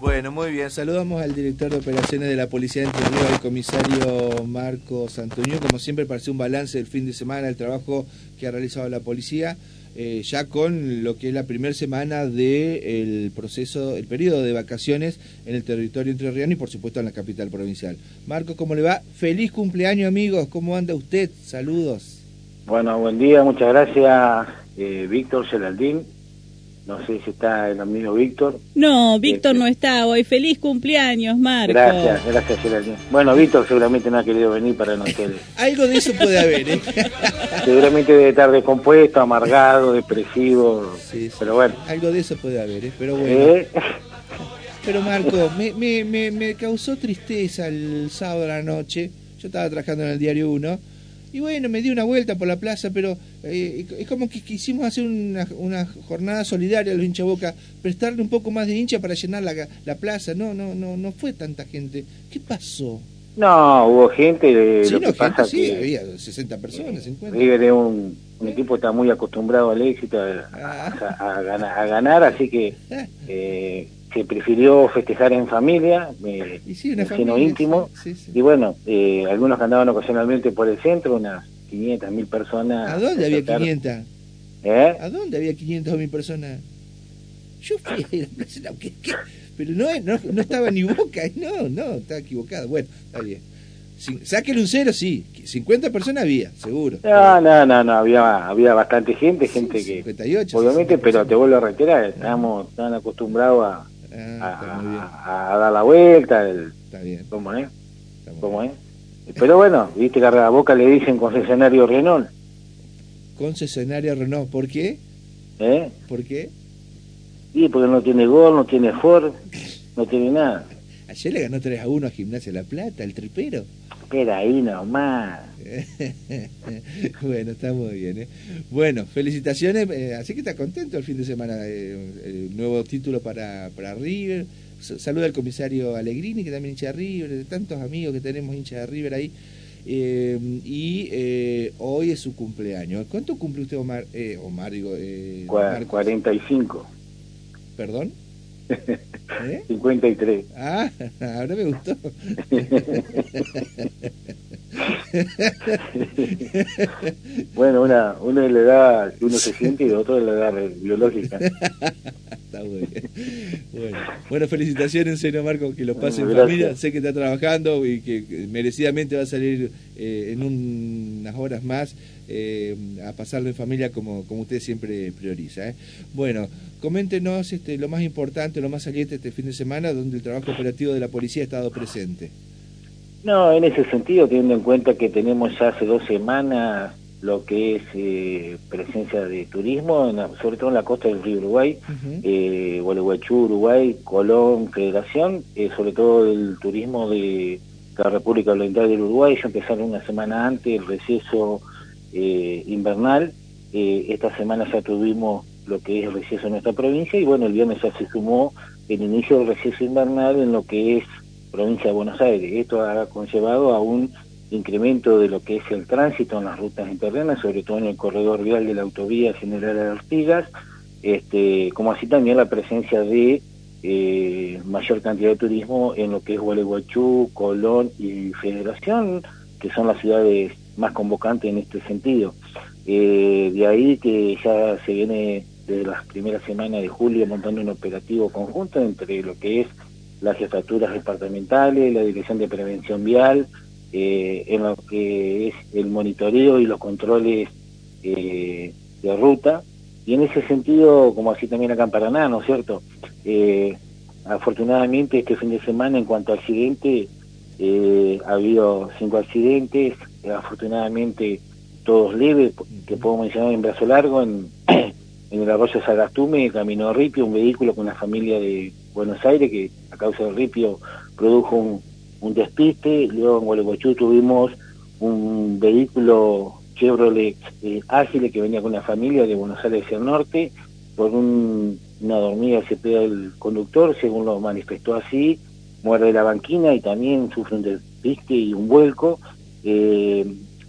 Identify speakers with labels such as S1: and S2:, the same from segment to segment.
S1: Bueno, muy bien. Saludamos al director de operaciones de la Policía de Entre Ríos, el comisario Marcos Antonio, como siempre para hacer un balance del fin de semana, el trabajo que ha realizado la policía, eh, ya con lo que es la primera semana del proceso, el periodo de vacaciones en el territorio entrerriano y por supuesto en la capital provincial. Marcos, ¿cómo le va? Feliz cumpleaños amigos, ¿cómo anda usted? Saludos.
S2: Bueno, buen día, muchas gracias eh, Víctor Geraldín no sé si está el amigo Víctor.
S3: No, Víctor no está hoy. Feliz cumpleaños, Marco.
S2: Gracias, gracias, Geraldine. Bueno, Víctor seguramente no ha querido venir para no.
S1: Algo de eso puede haber, ¿eh?
S2: seguramente debe estar descompuesto, amargado, depresivo. Sí, Pero bueno.
S1: Algo de eso puede haber, ¿eh? Pero bueno. ¿Eh? Pero Marco, me, me, me, me causó tristeza el sábado a la noche. Yo estaba trabajando en el Diario 1 y bueno, me di una vuelta por la plaza, pero eh, es como que quisimos hacer una, una jornada solidaria a los hincha boca, prestarle un poco más de hincha para llenar la, la plaza. No, no, no, no fue tanta gente. ¿Qué pasó?
S2: No, hubo gente. De,
S1: sí, no, gente sí, había 60 personas, 50.
S2: River es un, un, equipo está muy acostumbrado al éxito, a, ah. a, ganar, a ganar, así que ah. eh, se prefirió festejar en familia, eh, sino íntimo, y bueno, eh, algunos que andaban ocasionalmente por el centro, unas 500, mil personas.
S1: ¿A dónde había 500? ¿Eh? ¿A dónde había 500 mil personas? Yo fui a la plaza, pero no, no, no estaba ni boca, no, no, estaba equivocado. Bueno, está bien. Sáquele un cero, sí. 50 personas había, seguro.
S2: No, no, no, no, había, había bastante gente, gente que... 58, obviamente, pero te vuelvo a reiterar, estábamos tan acostumbrados a, Ah, a, dar la vuelta. El, está bien. ¿Cómo es? ¿Cómo es? Pero bueno, viste que a la boca le dicen concesionario Renault.
S1: Concesionario Renault, ¿por qué?
S2: ¿Eh?
S1: ¿Por qué?
S2: Sí, porque no tiene gol, no tiene Ford, no tiene nada.
S1: Ayer le ganó 3 a 1 a Gimnasia La Plata, el tripero.
S2: Espera ahí nomás.
S1: bueno, está muy bien. ¿eh? Bueno, felicitaciones. Eh, así que está contento el fin de semana. Eh, el nuevo título para, para River. Saluda al comisario Allegrini, que también hincha de River, de tantos amigos que tenemos hincha de River ahí. y hoy es su cumpleaños. ¿Cuánto cumple usted, Omar? Omar, digo.
S2: 45.
S1: ¿Perdón?
S2: 53.
S1: Ah, ahora me gustó.
S2: bueno, una, una es la edad que uno se siente y otra es la edad biológica.
S1: está muy bien. Bueno, felicitaciones en serio, Marco, que lo pase en familia. Sé que está trabajando y que merecidamente va a salir eh, en unas horas más eh, a pasarlo en familia como, como usted siempre prioriza. ¿eh? Bueno, coméntenos este, lo más importante, lo más saliente este fin de semana, donde el trabajo operativo de la policía ha estado presente.
S2: No, en ese sentido, teniendo en cuenta que tenemos ya hace dos semanas lo que es eh, presencia de turismo, sobre todo en la costa del río Uruguay, uh Gualeguaychú, Uruguay, Colón, Federación, eh, sobre todo el turismo de la República Oriental del Uruguay, ya empezaron una semana antes el receso invernal, esta semana ya tuvimos lo que es el receso en nuestra provincia y bueno, el viernes ya se sumó el inicio del receso invernal en lo que es provincia de Buenos Aires. Esto ha conllevado a un incremento de lo que es el tránsito en las rutas internas, sobre todo en el corredor vial de la autovía General Artigas, este, como así también la presencia de eh, mayor cantidad de turismo en lo que es Gualeguaychú, Colón y Federación, que son las ciudades más convocantes en este sentido. Eh, de ahí que ya se viene desde las primeras semanas de julio montando un operativo conjunto entre lo que es las jefaturas departamentales, la Dirección de Prevención Vial, eh, en lo que es el monitoreo y los controles eh, de ruta. Y en ese sentido, como así también acá en Paraná, ¿no es cierto? Eh, afortunadamente este fin de semana en cuanto a accidentes, ha habido cinco accidentes, afortunadamente todos leves, que puedo mencionar en Brazo Largo, en, en el arroyo Sagastume, Camino Ripio, un vehículo con una familia de Buenos Aires que a causa del ripio produjo un, un despiste. Luego en Gualeguaychú tuvimos un vehículo Chevrolet eh, Ágil que venía con una familia de Buenos Aires hacia el norte. Por un, una dormida se pega el conductor, según lo manifestó así, muerde la banquina y también sufre un despiste y un vuelco. Eh,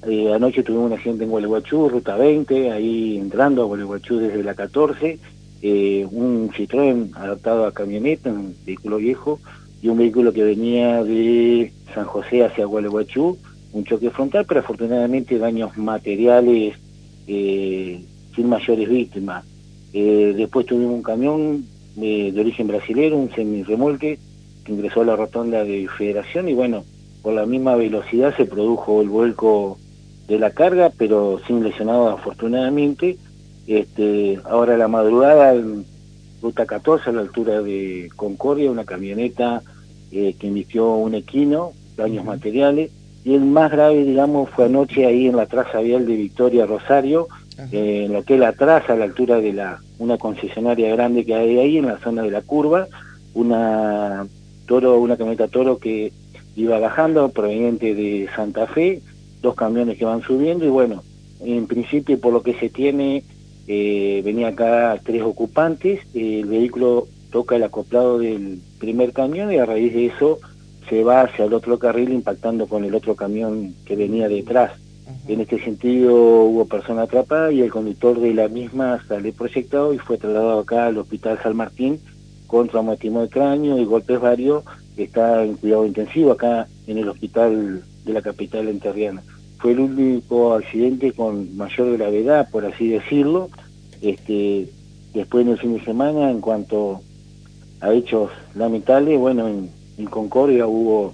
S2: eh, anoche tuvimos un accidente en Gualeguaychú, ruta 20, ahí entrando a Gualeguaychú desde la 14, eh, un Citroën adaptado a camioneta, un vehículo viejo, y un vehículo que venía de San José hacia Gualeguaychú, un choque frontal, pero afortunadamente daños materiales eh, sin mayores víctimas. Eh, después tuvimos un camión de origen brasilero, un semirremolque, que ingresó a la rotonda de Federación y bueno, por la misma velocidad se produjo el vuelco de la carga, pero sin lesionados afortunadamente. Este, ahora la madrugada en ruta 14 a la altura de Concordia, una camioneta eh, que emitió un equino, daños materiales, y el más grave, digamos, fue anoche ahí en la traza vial de Victoria Rosario, eh, en lo que es la traza a la altura de la una concesionaria grande que hay ahí en la zona de la curva, una toro, una camioneta toro que iba bajando proveniente de Santa Fe, dos camiones que van subiendo y bueno, en principio por lo que se tiene eh, venía acá tres ocupantes, el vehículo toca el acoplado del primer camión y a raíz de eso se va hacia el otro carril impactando con el otro camión que venía detrás. En este sentido hubo persona atrapada y el conductor de la misma sale proyectado y fue trasladado acá al Hospital San Martín con traumatismo de cráneo y golpes varios. Está en cuidado intensivo acá en el hospital de la capital enterriana. Fue el único accidente con mayor gravedad, por así decirlo. Este, después en el fin de semana, en cuanto a hechos lamentables, bueno, en, en Concordia hubo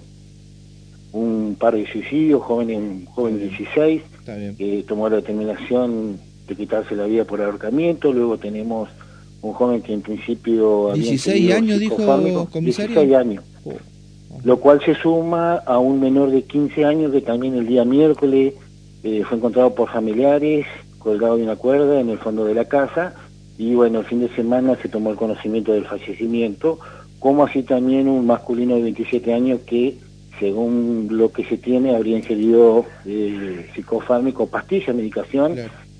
S2: un par de suicidios, joven, joven de 16, que tomó la determinación de quitarse la vida por ahorcamiento, luego tenemos un joven que en principio...
S1: 16 años, dijo comisario.
S2: 16 años. Lo cual se suma a un menor de 15 años que también el día miércoles eh, fue encontrado por familiares, colgado de una cuerda en el fondo de la casa, y bueno, el fin de semana se tomó el conocimiento del fallecimiento, como así también un masculino de 27 años que según lo que se tiene, habría ingerido eh, psicofármaco, pastilla, medicación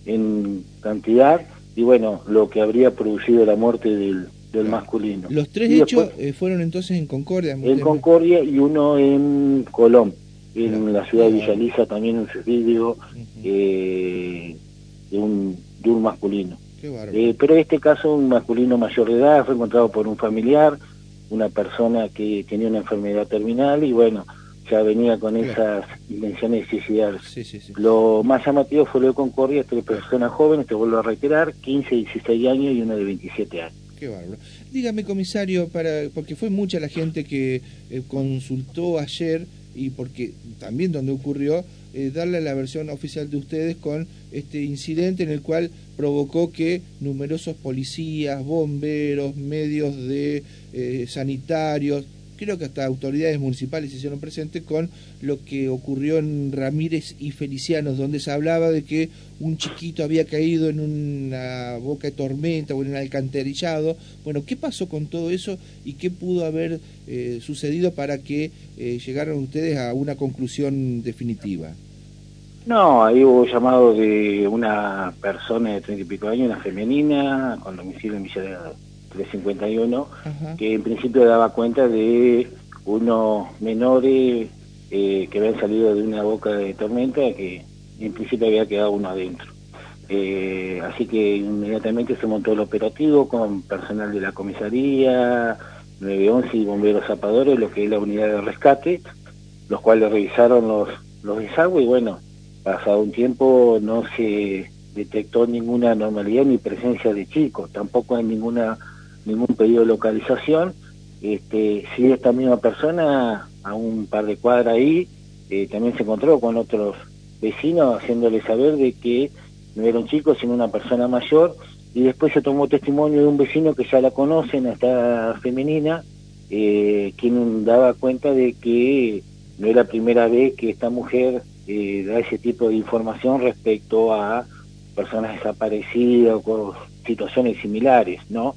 S2: en cantidad y bueno, lo que habría producido la muerte del, del masculino.
S1: Los tres hechos eh, fueron entonces en Concordia.
S2: En Concordia y uno en Colón, en la ciudad de Villaliza también un suicidio eh, de, un, de un masculino. Eh, pero en este caso un masculino mayor de edad fue encontrado por un familiar, una persona que tenía una enfermedad terminal y bueno, ya venía con esas intenciones de suicidarse. Lo más llamativo fue lo de Concordia, tres personas jóvenes, te vuelvo a reiterar, 15, 16 años y uno de 27 años.
S1: Qué bárbaro. Dígame, comisario, para porque fue mucha la gente que eh, consultó ayer y porque también donde ocurrió, eh, darle la versión oficial de ustedes con este incidente en el cual provocó que numerosos policías, bomberos, medios de eh, sanitarios, creo que hasta autoridades municipales se hicieron presentes con lo que ocurrió en Ramírez y Felicianos, donde se hablaba de que un chiquito había caído en una boca de tormenta o en un alcantarillado. Bueno, ¿qué pasó con todo eso y qué pudo haber eh, sucedido para que eh, ustedes a una conclusión definitiva?
S2: No, ahí hubo llamado de una persona de treinta y pico años, una femenina, con domicilio en Villa de 351, que en principio daba cuenta de unos menores eh, que habían salido de una boca de tormenta que en principio había quedado uno adentro. Eh, así que inmediatamente se montó el operativo con personal de la comisaría, 911 y bomberos zapadores, lo que es la unidad de rescate, los cuales revisaron los, los desagües y bueno, pasado un tiempo no se detectó ninguna anormalidad ni presencia de chicos, tampoco hay ninguna ningún pedido de localización. Este, si esta misma persona, a un par de cuadras ahí, eh, también se encontró con otros vecinos haciéndole saber de que no era un chico, sino una persona mayor, y después se tomó testimonio de un vecino que ya la conocen, esta femenina, eh, quien daba cuenta de que no era la primera vez que esta mujer eh, da ese tipo de información respecto a personas desaparecidas o situaciones similares, ¿no?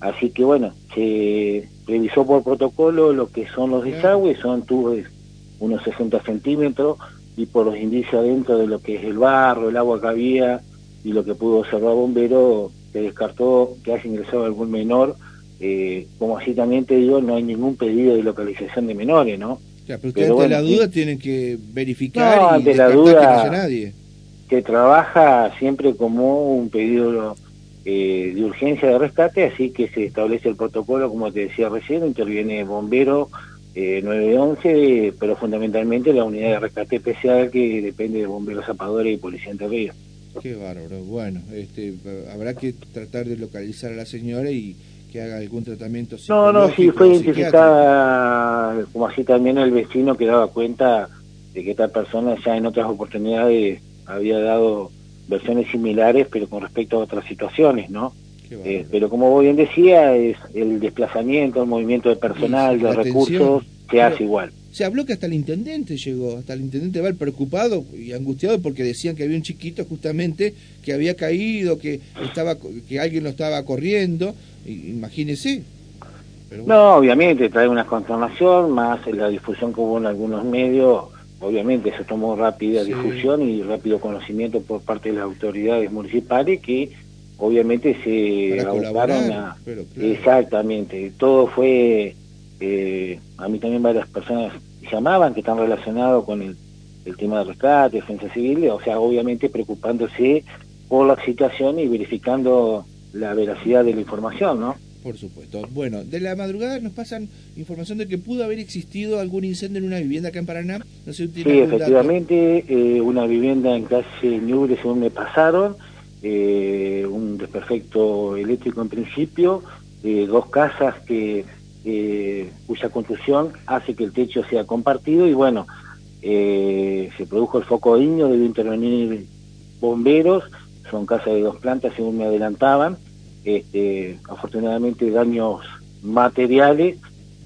S2: Así que bueno, se revisó por protocolo lo que son los desagües, son tubos unos 60 centímetros y por los indicios dentro de lo que es el barro, el agua que había y lo que pudo observar bombero, se descartó que haya ingresado algún menor. Eh, como así también te digo, no hay ningún pedido de localización de menores, ¿no?
S1: Ya, pero ustedes ante la duda tienen que verificar no,
S2: ante la duda, que nadie. Que trabaja siempre como un pedido eh, de urgencia de rescate, así que se establece el protocolo, como te decía recién, interviene bombero eh, 911, pero fundamentalmente la unidad de rescate especial que depende de bomberos zapadores y policía en Río.
S1: Qué bárbaro. Bueno, este, habrá que tratar de localizar a la señora y que haga algún tratamiento
S2: No, no, sí, fue identificada, como así también el vecino que daba cuenta de que esta persona ya en otras oportunidades había dado versiones similares, pero con respecto a otras situaciones, ¿no? Eh, pero como vos bien decía, es el desplazamiento, el movimiento de personal, de recursos, se hace igual.
S1: Se habló que hasta el intendente llegó, hasta el intendente va preocupado y angustiado porque decían que había un chiquito justamente que había caído, que estaba que alguien lo estaba corriendo, imagínese.
S2: No, obviamente trae una consternación, más la difusión que hubo en algunos medios, obviamente se tomó rápida difusión y rápido conocimiento por parte de las autoridades municipales que obviamente se abocaron a... Exactamente, todo fue... Eh, a mí también varias personas llamaban que están relacionados con el, el tema de rescate, defensa civil, o sea, obviamente preocupándose por la situación y verificando la veracidad de la información, ¿no?
S1: Por supuesto. Bueno, de la madrugada nos pasan información de que pudo haber existido algún incendio en una vivienda acá en Paraná.
S2: No sé sí, efectivamente, eh, una vivienda en calle Ñuble, según me pasaron, eh, un desperfecto eléctrico en principio, eh, dos casas que cuya construcción hace que el techo sea compartido y bueno, se produjo el foco niño, debió intervenir bomberos, son casas de dos plantas según me adelantaban, este, afortunadamente daños materiales,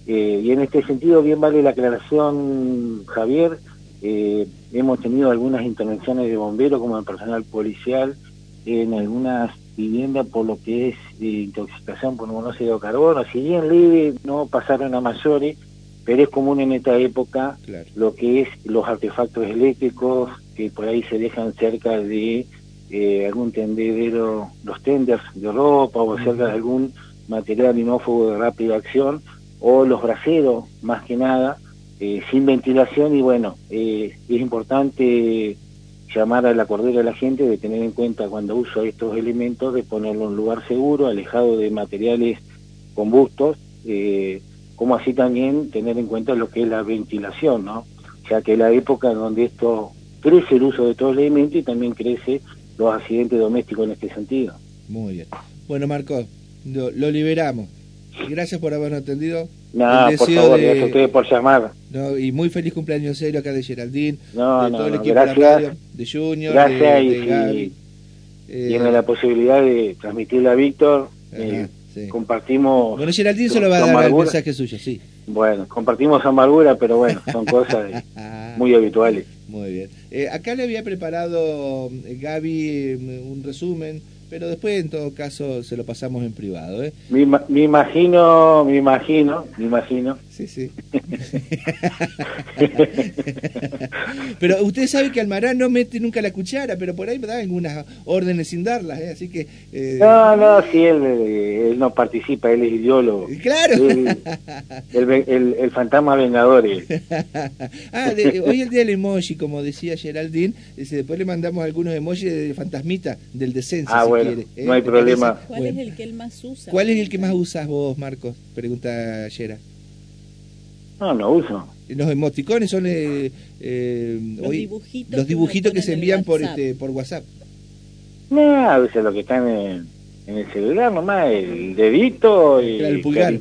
S2: eh, y en este sentido bien vale la aclaración, Javier, eh, hemos tenido algunas intervenciones de bomberos como de personal policial en algunas viviendas por lo que es intoxicación por monóxido de carbono, si bien leve no pasaron a mayores, pero es común en esta época lo que es los artefactos eléctricos que por ahí se dejan cerca de eh, algún tendedero, los tenders de ropa o cerca de algún material inófobo de rápida acción o los braseros más que nada eh, sin ventilación. Y bueno eh, es importante llamar a la cordera de la gente de tener en cuenta cuando uso estos elementos de ponerlo en un lugar seguro alejado de materiales combustos como así también tener en cuenta lo que es la ventilación no ya que la época donde esto crece el uso de estos elementos y también crece los accidentes domésticos en este sentido.
S1: Muy bien. Bueno, Marco, lo, liberamos. Gracias por habernos atendido.
S2: No, por favor, gracias a ustedes por llamar.
S1: No, y muy feliz cumpleaños serio acá de Geraldine,
S2: no,
S1: de
S2: no,
S1: todo el equipo
S2: gracias.
S1: de la radio, de Junior,
S2: gracias
S1: de,
S2: y,
S1: Gaby.
S2: Eh, tiene la posibilidad de transmitirle a Víctor. Eh, sí. Compartimos.
S1: Bueno, Geraldine se lo va a dar el mensaje suyo, sí.
S2: Bueno, compartimos amargura, pero bueno, son cosas muy habituales.
S1: Muy bien. Eh, acá le había preparado eh, Gaby mm, un resumen, pero después en todo caso se lo pasamos en privado. ¿eh?
S2: Me, me imagino, me imagino, me imagino.
S1: Sí, sí. pero usted sabe que Almarán no mete nunca la cuchara, pero por ahí me da algunas órdenes sin darlas, ¿eh? así que...
S2: Eh... No, no, sí, él, él, no participa, él es ideólogo.
S1: Claro.
S2: Él, el, el, el, fantasma vengador.
S1: ah, de, hoy el día del emoji, como decía Geraldine, después le mandamos algunos emojis de fantasmita del descenso.
S2: Ah,
S1: si
S2: bueno,
S1: quiere, ¿eh?
S2: no hay problema.
S3: ¿Cuál bueno. es el que él más usa?
S1: ¿Cuál es el que más usas vos, Marcos? Pregunta Gera.
S2: No, no uso.
S1: Los emoticones son eh, eh,
S3: los
S1: hoy,
S3: dibujitos,
S1: los dibujitos que,
S3: que
S1: se envían por este por WhatsApp.
S2: No, a veces lo que están en, en el celular nomás, el dedito y
S1: el pulgar.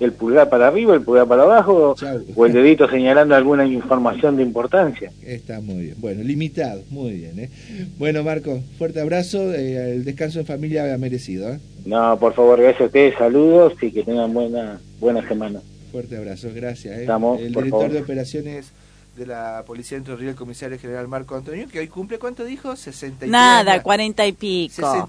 S2: El pulgar para arriba, el pulgar para abajo, Chau. o el dedito señalando alguna información de importancia.
S1: Está muy bien. Bueno, limitado, muy bien. ¿eh? Bueno, Marco, fuerte abrazo. Eh, el descanso en familia ha merecido. ¿eh?
S2: No, por favor, gracias a ustedes, saludos y que tengan buena, buena semana.
S1: Fuerte abrazo, gracias. ¿eh?
S2: Estamos,
S1: el director
S2: favor.
S1: de operaciones de la Policía de Entre Ríos, el comisario general Marco Antonio, que hoy cumple, ¿cuánto dijo? 63.
S3: Nada, cuarenta y pico.
S1: 60